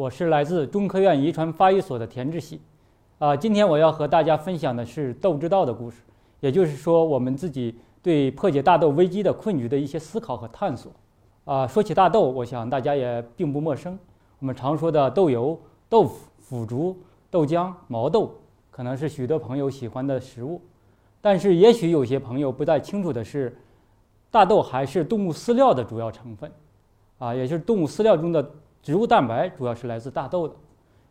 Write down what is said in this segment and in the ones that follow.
我是来自中科院遗传发育所的田志喜。啊，今天我要和大家分享的是豆之道的故事，也就是说我们自己对破解大豆危机的困局的一些思考和探索。啊，说起大豆，我想大家也并不陌生。我们常说的豆油、豆腐、腐竹、豆浆、毛豆，可能是许多朋友喜欢的食物。但是，也许有些朋友不太清楚的是，大豆还是动物饲料的主要成分。啊，也就是动物饲料中的植物蛋白，主要是来自大豆的。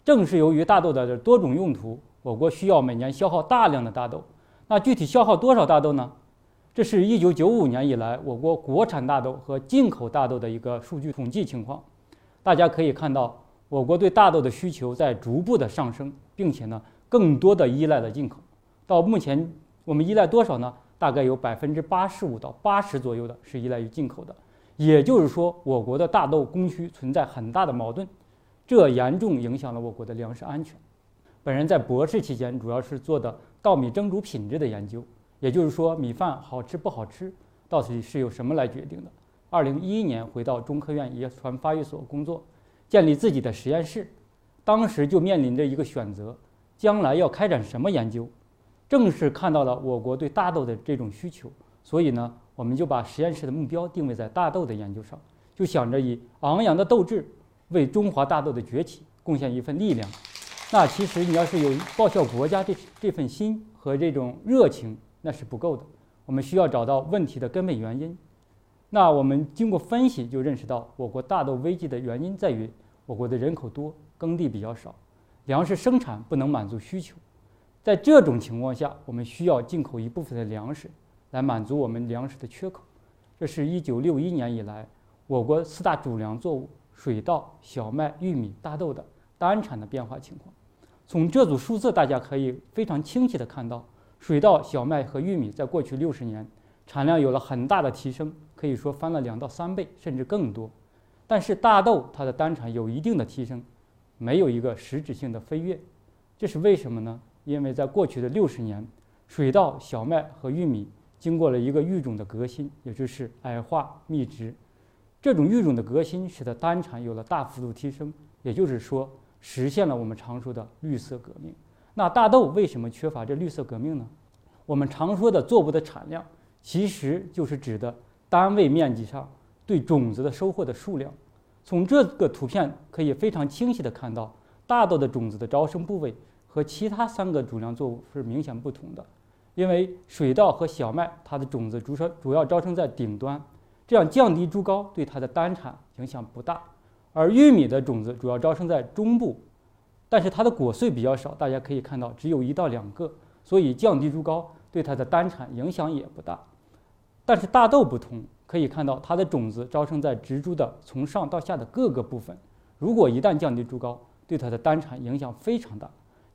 正是由于大豆的多种用途，我国需要每年消耗大量的大豆。那具体消耗多少大豆呢？这是一九九五年以来我国国产大豆和进口大豆的一个数据统计情况。大家可以看到，我国对大豆的需求在逐步的上升，并且呢，更多的依赖了进口。到目前，我们依赖多少呢？大概有百分之八十五到八十左右的是依赖于进口的。也就是说，我国的大豆供需存在很大的矛盾。这严重影响了我国的粮食安全。本人在博士期间主要是做的稻米蒸煮品质的研究，也就是说米饭好吃不好吃到底是由什么来决定的。二零一一年回到中科院遗传发育所工作，建立自己的实验室，当时就面临着一个选择：将来要开展什么研究？正是看到了我国对大豆的这种需求，所以呢，我们就把实验室的目标定位在大豆的研究上，就想着以昂扬的斗志。为中华大豆的崛起贡献一份力量，那其实你要是有报效国家这这份心和这种热情，那是不够的。我们需要找到问题的根本原因。那我们经过分析就认识到，我国大豆危机的原因在于我国的人口多，耕地比较少，粮食生产不能满足需求。在这种情况下，我们需要进口一部分的粮食来满足我们粮食的缺口。这是一九六一年以来我国四大主粮作物。水稻、小麦、玉米、大豆的单产的变化情况，从这组数字大家可以非常清晰的看到，水稻、小麦和玉米在过去六十年产量有了很大的提升，可以说翻了两到三倍，甚至更多。但是大豆它的单产有一定的提升，没有一个实质性的飞跃，这是为什么呢？因为在过去的六十年，水稻、小麦和玉米经过了一个育种的革新，也就是矮化、密植。这种育种的革新，使得单产有了大幅度提升，也就是说，实现了我们常说的绿色革命。那大豆为什么缺乏这绿色革命呢？我们常说的作物的产量，其实就是指的单位面积上对种子的收获的数量。从这个图片可以非常清晰的看到，大豆的种子的招生部位和其他三个主粮作物是明显不同的，因为水稻和小麦它的种子主生主要招生在顶端。这样降低株高对它的单产影响不大，而玉米的种子主要招生在中部，但是它的果穗比较少，大家可以看到只有一到两个，所以降低株高对它的单产影响也不大。但是大豆不同，可以看到它的种子招生在植株的从上到下的各个部分，如果一旦降低株高，对它的单产影响非常大。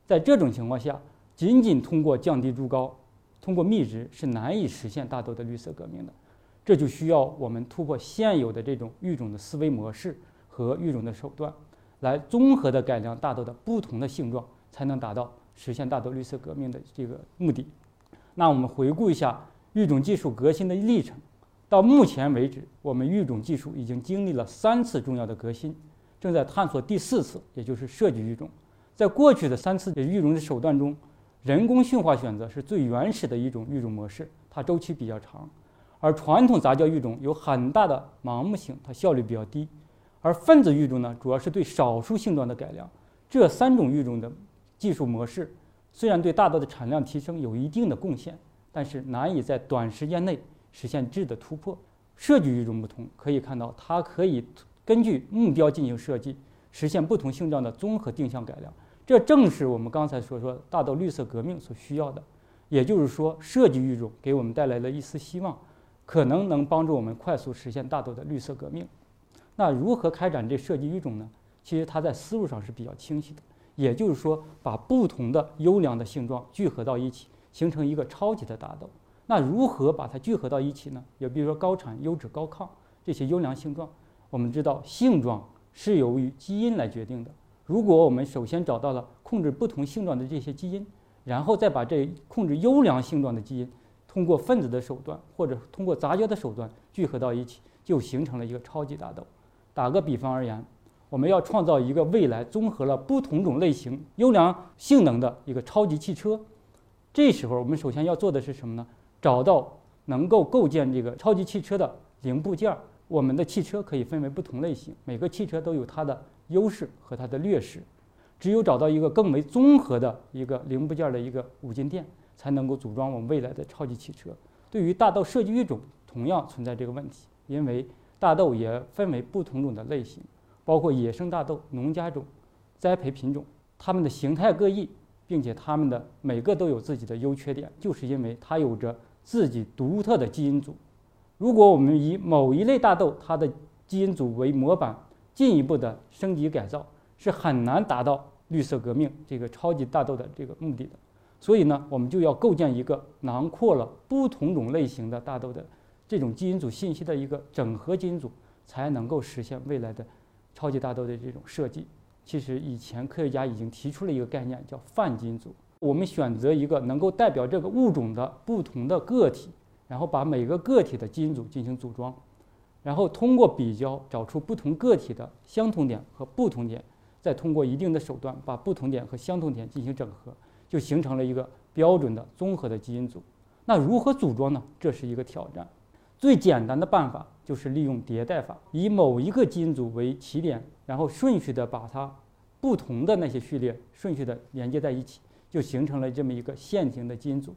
在这种情况下，仅仅通过降低株高，通过密植是难以实现大豆的绿色革命的。这就需要我们突破现有的这种育种的思维模式和育种的手段，来综合的改良大豆的不同的性状，才能达到实现大豆绿色革命的这个目的。那我们回顾一下育种技术革新的历程，到目前为止，我们育种技术已经经历了三次重要的革新，正在探索第四次，也就是设计育种。在过去的三次育种的手段中，人工驯化选择是最原始的一种育种模式，它周期比较长。而传统杂交育种有很大的盲目性，它效率比较低；而分子育种呢，主要是对少数性状的改良。这三种育种的技术模式虽然对大豆的产量提升有一定的贡献，但是难以在短时间内实现质的突破。设计育种不同，可以看到它可以根据目标进行设计，实现不同性状的综合定向改良。这正是我们刚才所说大豆绿色革命所需要的。也就是说，设计育种给我们带来了一丝希望。可能能帮助我们快速实现大豆的绿色革命。那如何开展这设计育种呢？其实它在思路上是比较清晰的，也就是说，把不同的优良的性状聚合到一起，形成一个超级的大豆。那如何把它聚合到一起呢？也比如说高产、优质、高抗这些优良性状，我们知道性状是由于基因来决定的。如果我们首先找到了控制不同性状的这些基因，然后再把这控制优良性状的基因。通过分子的手段，或者通过杂交的手段聚合到一起，就形成了一个超级大豆。打个比方而言，我们要创造一个未来综合了不同种类型、优良性能的一个超级汽车。这时候，我们首先要做的是什么呢？找到能够构建这个超级汽车的零部件儿。我们的汽车可以分为不同类型，每个汽车都有它的优势和它的劣势。只有找到一个更为综合的一个零部件的一个五金店，才能够组装我们未来的超级汽车。对于大豆设计育种，同样存在这个问题，因为大豆也分为不同种的类型，包括野生大豆、农家种、栽培品种，它们的形态各异。并且它们的每个都有自己的优缺点，就是因为它有着自己独特的基因组。如果我们以某一类大豆它的基因组为模板，进一步的升级改造，是很难达到绿色革命这个超级大豆的这个目的的。所以呢，我们就要构建一个囊括了不同种类型的大豆的这种基因组信息的一个整合基因组，才能够实现未来的超级大豆的这种设计。其实以前科学家已经提出了一个概念，叫泛基因组。我们选择一个能够代表这个物种的不同的个体，然后把每个个体的基因组进行组装，然后通过比较找出不同个体的相同点和不同点，再通过一定的手段把不同点和相同点进行整合，就形成了一个标准的综合的基因组。那如何组装呢？这是一个挑战。最简单的办法就是利用迭代法，以某一个基因组为起点。然后顺序的把它不同的那些序列顺序的连接在一起，就形成了这么一个线型的基因组。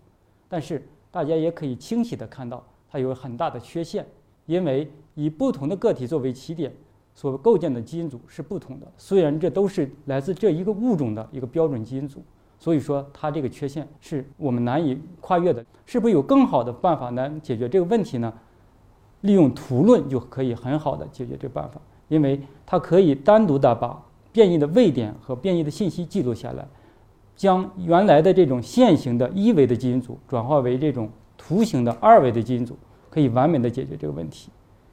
但是大家也可以清晰的看到，它有很大的缺陷，因为以不同的个体作为起点所构建的基因组是不同的。虽然这都是来自这一个物种的一个标准基因组，所以说它这个缺陷是我们难以跨越的。是不是有更好的办法来解决这个问题呢？利用图论就可以很好的解决这个办法。因为它可以单独的把变异的位点和变异的信息记录下来，将原来的这种线型的一维的基因组转化为这种图形的二维的基因组，可以完美的解决这个问题。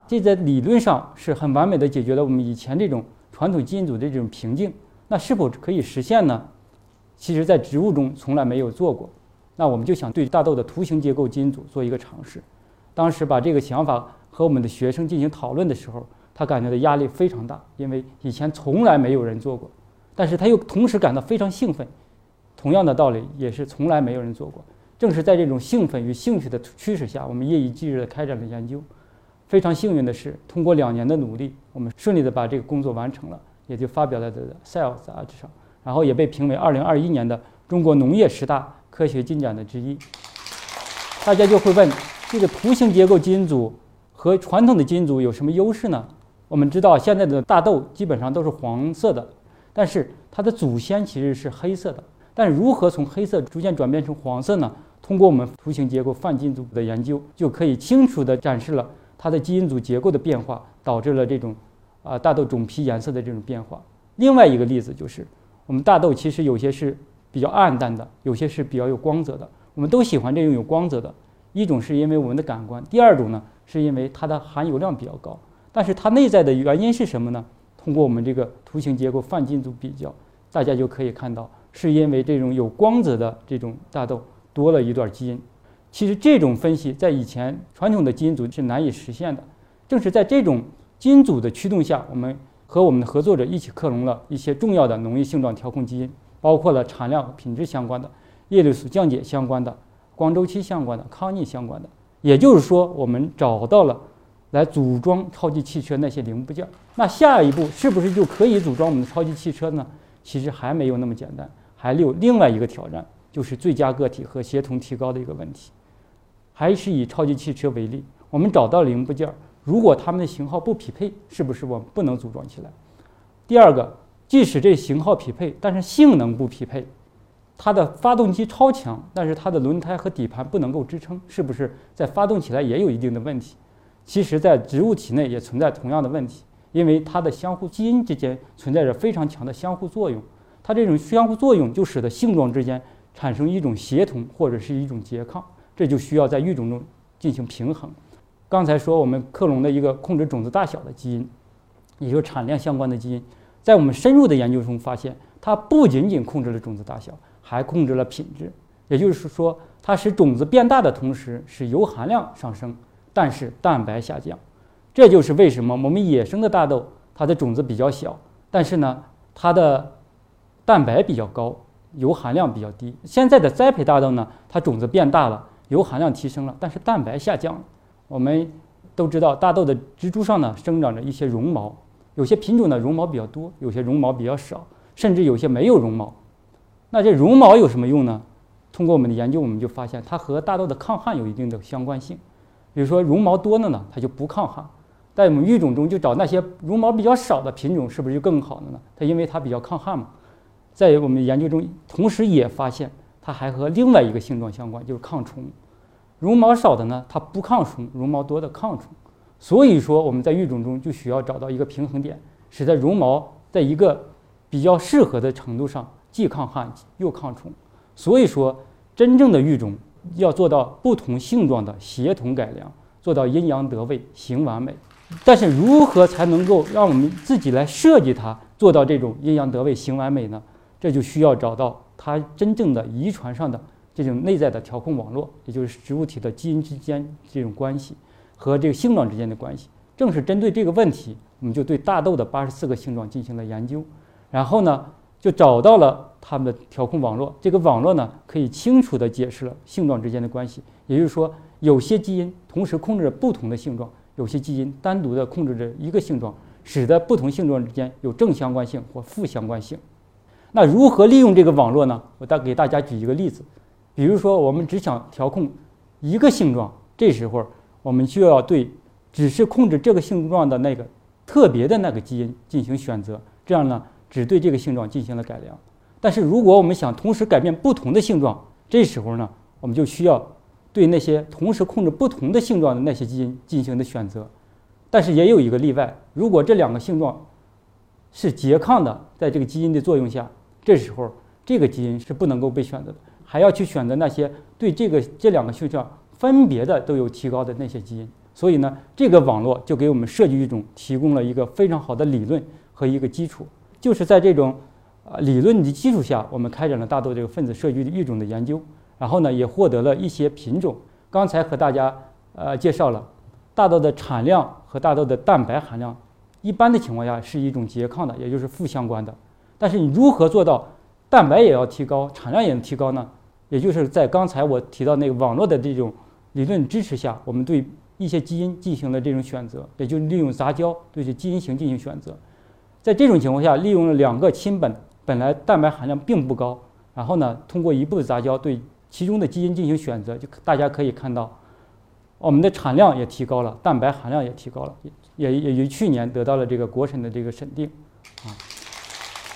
这在理论上是很完美的解决了我们以前这种传统基因组的这种瓶颈。那是否可以实现呢？其实，在植物中从来没有做过。那我们就想对大豆的图形结构基因组做一个尝试。当时把这个想法和我们的学生进行讨论的时候。他感觉的压力非常大，因为以前从来没有人做过，但是他又同时感到非常兴奋。同样的道理，也是从来没有人做过。正是在这种兴奋与兴趣的驱使下，我们夜以继日地开展了研究。非常幸运的是，通过两年的努力，我们顺利地把这个工作完成了，也就发表在《Cell》杂志上，然后也被评为2021年的中国农业十大科学进展的之一。大家就会问，这个图形结构基因组和传统的基因组有什么优势呢？我们知道现在的大豆基本上都是黄色的，但是它的祖先其实是黑色的。但如何从黑色逐渐转变成黄色呢？通过我们图形结构泛基因组的研究，就可以清楚地展示了它的基因组结构的变化导致了这种啊大豆种皮颜色的这种变化。另外一个例子就是，我们大豆其实有些是比较暗淡的，有些是比较有光泽的。我们都喜欢这种有光泽的，一种是因为我们的感官，第二种呢是因为它的含油量比较高。但是它内在的原因是什么呢？通过我们这个图形结构泛基因组比较，大家就可以看到，是因为这种有光泽的这种大豆多了一段基因。其实这种分析在以前传统的基因组是难以实现的。正是在这种基因组的驱动下，我们和我们的合作者一起克隆了一些重要的农业性状调控基因，包括了产量、品质相关的、叶绿素降解相关的、光周期相关的、抗逆相关的。也就是说，我们找到了。来组装超级汽车那些零部件，那下一步是不是就可以组装我们的超级汽车呢？其实还没有那么简单，还有另外一个挑战，就是最佳个体和协同提高的一个问题。还是以超级汽车为例，我们找到零部件，如果它们的型号不匹配，是不是我们不能组装起来？第二个，即使这型号匹配，但是性能不匹配，它的发动机超强，但是它的轮胎和底盘不能够支撑，是不是在发动起来也有一定的问题？其实，在植物体内也存在同样的问题，因为它的相互基因之间存在着非常强的相互作用，它这种相互作用就使得性状之间产生一种协同或者是一种拮抗，这就需要在育种中进行平衡。刚才说我们克隆的一个控制种子大小的基因，也就是产量相关的基因，在我们深入的研究中发现，它不仅仅控制了种子大小，还控制了品质，也就是说，它使种子变大的同时，使油含量上升。但是蛋白下降，这就是为什么我们野生的大豆它的种子比较小，但是呢，它的蛋白比较高，油含量比较低。现在的栽培大豆呢，它种子变大了，油含量提升了，但是蛋白下降了。我们都知道，大豆的植株上呢生长着一些绒毛，有些品种的绒毛比较多，有些绒毛比较少，甚至有些没有绒毛。那这绒毛有什么用呢？通过我们的研究，我们就发现它和大豆的抗旱有一定的相关性。比如说绒毛多的呢，它就不抗旱。在我们育种中就找那些绒毛比较少的品种，是不是就更好的呢？它因为它比较抗旱嘛。在我们研究中，同时也发现它还和另外一个性状相关，就是抗虫。绒毛少的呢，它不抗虫；绒毛多的抗虫。所以说我们在育种中就需要找到一个平衡点，使得绒毛在一个比较适合的程度上，既抗旱又抗虫。所以说，真正的育种要做到不同性状的协同改良，做到阴阳得位、形完美。但是如何才能够让我们自己来设计它，做到这种阴阳得位、形完美呢？这就需要找到它真正的遗传上的这种内在的调控网络，也就是植物体的基因之间这种关系和这个性状之间的关系。正是针对这个问题，我们就对大豆的八十四个性状进行了研究，然后呢，就找到了它们的调控网络。这个网络呢，可以清楚地解释了性状之间的关系。也就是说，有些基因同时控制着不同的性状。有些基因单独的控制着一个性状，使得不同性状之间有正相关性或负相关性。那如何利用这个网络呢？我再给大家举一个例子，比如说我们只想调控一个性状，这时候我们就要对只是控制这个性状的那个特别的那个基因进行选择，这样呢只对这个性状进行了改良。但是如果我们想同时改变不同的性状，这时候呢我们就需要。对那些同时控制不同的性状的那些基因进行的选择，但是也有一个例外，如果这两个性状是拮抗的，在这个基因的作用下，这时候这个基因是不能够被选择的，还要去选择那些对这个这两个性状分别的都有提高的那些基因。所以呢，这个网络就给我们设计育种提供了一个非常好的理论和一个基础。就是在这种呃理论的基础下，我们开展了大豆这个分子设计育种的研究。然后呢，也获得了一些品种。刚才和大家呃介绍了，大豆的产量和大豆的蛋白含量，一般的情况下是一种拮抗的，也就是负相关的。但是你如何做到蛋白也要提高，产量也能提高呢？也就是在刚才我提到那个网络的这种理论支持下，我们对一些基因进行了这种选择，也就是利用杂交对这基因型进行选择。在这种情况下，利用了两个亲本，本来蛋白含量并不高，然后呢，通过一步的杂交对。其中的基因进行选择，就大家可以看到，我们的产量也提高了，蛋白含量也提高了，也也于去年得到了这个国审的这个审定，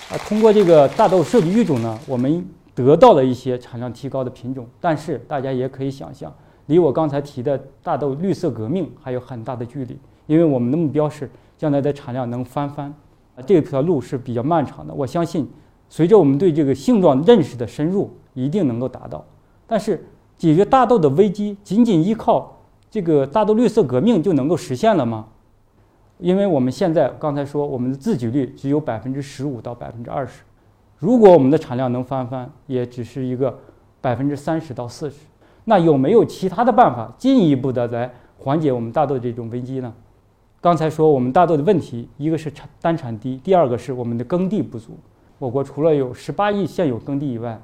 啊，通过这个大豆设计育种呢，我们得到了一些产量提高的品种，但是大家也可以想象，离我刚才提的大豆绿色革命还有很大的距离，因为我们的目标是将来的产量能翻番，啊，这条路是比较漫长的。我相信，随着我们对这个性状认识的深入，一定能够达到。但是解决大豆的危机，仅仅依靠这个大豆绿色革命就能够实现了吗？因为我们现在刚才说，我们的自给率只有百分之十五到百分之二十，如果我们的产量能翻番，也只是一个百分之三十到四十。那有没有其他的办法进一步的来缓解我们大豆这种危机呢？刚才说我们大豆的问题，一个是产单产低，第二个是我们的耕地不足。我国除了有十八亿现有耕地以外，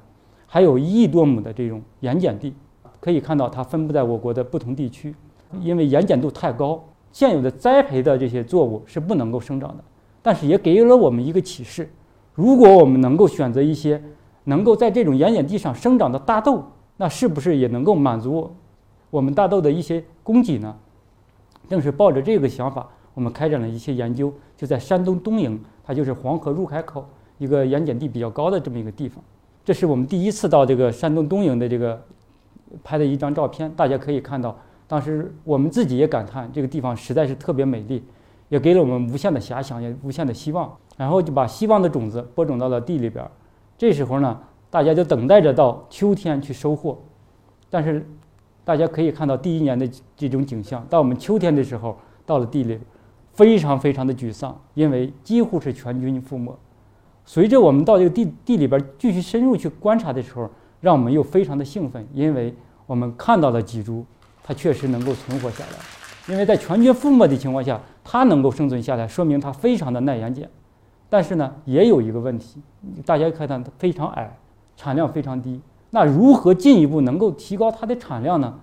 还有一亿多亩的这种盐碱地，可以看到它分布在我国的不同地区。因为盐碱度太高，现有的栽培的这些作物是不能够生长的。但是也给予了我们一个启示：如果我们能够选择一些能够在这种盐碱地上生长的大豆，那是不是也能够满足我们大豆的一些供给呢？正是抱着这个想法，我们开展了一些研究，就在山东东营，它就是黄河入海口一个盐碱地比较高的这么一个地方。这是我们第一次到这个山东东营的这个拍的一张照片，大家可以看到，当时我们自己也感叹这个地方实在是特别美丽，也给了我们无限的遐想，也无限的希望。然后就把希望的种子播种到了地里边儿。这时候呢，大家就等待着到秋天去收获。但是大家可以看到第一年的这种景象，到我们秋天的时候到了地里，非常非常的沮丧，因为几乎是全军覆没。随着我们到这个地地里边继续深入去观察的时候，让我们又非常的兴奋，因为我们看到了几株，它确实能够存活下来。因为在全军覆没的情况下，它能够生存下来，说明它非常的耐盐碱。但是呢，也有一个问题，大家看到它非常矮，产量非常低。那如何进一步能够提高它的产量呢？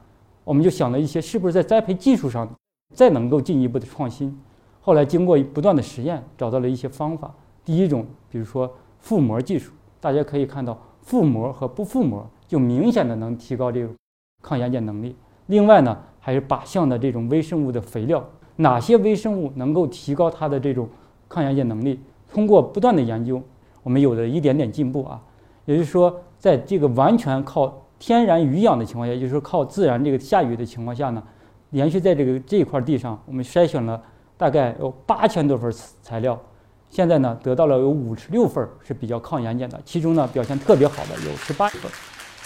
我们就想了一些，是不是在栽培技术上再能够进一步的创新？后来经过不断的实验，找到了一些方法。第一种，比如说覆膜技术，大家可以看到覆膜和不覆膜就明显的能提高这种抗盐碱能力。另外呢，还是靶向的这种微生物的肥料，哪些微生物能够提高它的这种抗盐碱能力？通过不断的研究，我们有了一点点进步啊。也就是说，在这个完全靠天然雨养的情况下，也就是说靠自然这个下雨的情况下呢，连续在这个这块地上，我们筛选了大概有八千多份材料，现在呢得到了有五十六份是比较抗盐碱的，其中呢表现特别好的有十八份。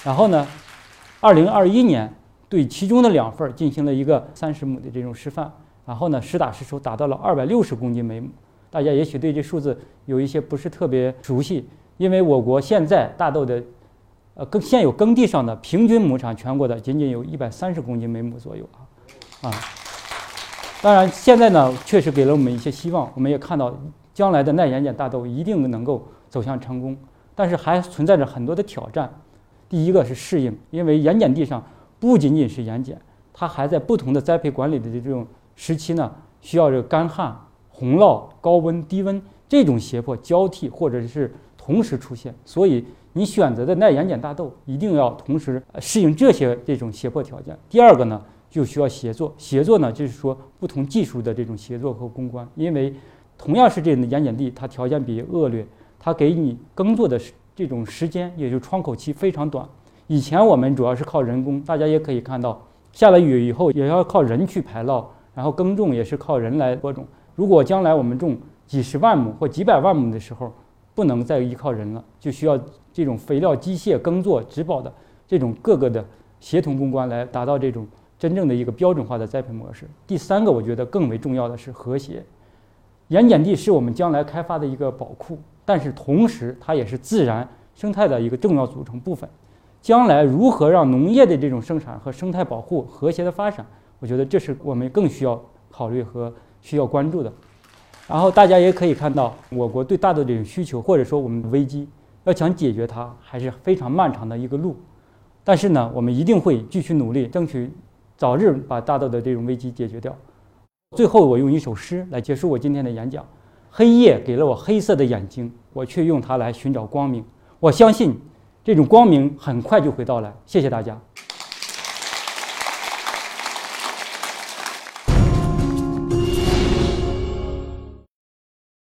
然后呢，二零二一年对其中的两份进行了一个三十亩的这种示范，然后呢实打实收达到了二百六十公斤每亩。大家也许对这数字有一些不是特别熟悉，因为我国现在大豆的，呃，耕现有耕地上的平均亩产，全国的仅仅有一百三十公斤每亩左右啊，啊，当然现在呢，确实给了我们一些希望，我们也看到将来的耐盐碱大豆一定能够走向成功，但是还存在着很多的挑战。第一个是适应，因为盐碱地上不仅仅是盐碱，它还在不同的栽培管理的这种时期呢，需要这个干旱。洪涝、高温、低温这种胁迫交替或者是同时出现，所以你选择的耐盐碱大豆一定要同时适应这些这种胁迫条件。第二个呢，就需要协作，协作呢就是说不同技术的这种协作和攻关，因为同样是这种盐碱地，它条件比较恶劣，它给你耕作的这种时间也就是窗口期非常短。以前我们主要是靠人工，大家也可以看到，下了雨以后也要靠人去排涝，然后耕种也是靠人来播种。如果将来我们种几十万亩或几百万亩的时候，不能再依靠人了，就需要这种肥料、机械、耕作、植保的这种各个的协同攻关来达到这种真正的一个标准化的栽培模式。第三个，我觉得更为重要的是和谐。盐碱地是我们将来开发的一个宝库，但是同时它也是自然生态的一个重要组成部分。将来如何让农业的这种生产和生态保护和谐的发展，我觉得这是我们更需要考虑和。需要关注的，然后大家也可以看到，我国对大豆这种需求，或者说我们的危机，要想解决它，还是非常漫长的一个路。但是呢，我们一定会继续努力，争取早日把大豆的这种危机解决掉。最后，我用一首诗来结束我今天的演讲：黑夜给了我黑色的眼睛，我却用它来寻找光明。我相信，这种光明很快就会到来。谢谢大家。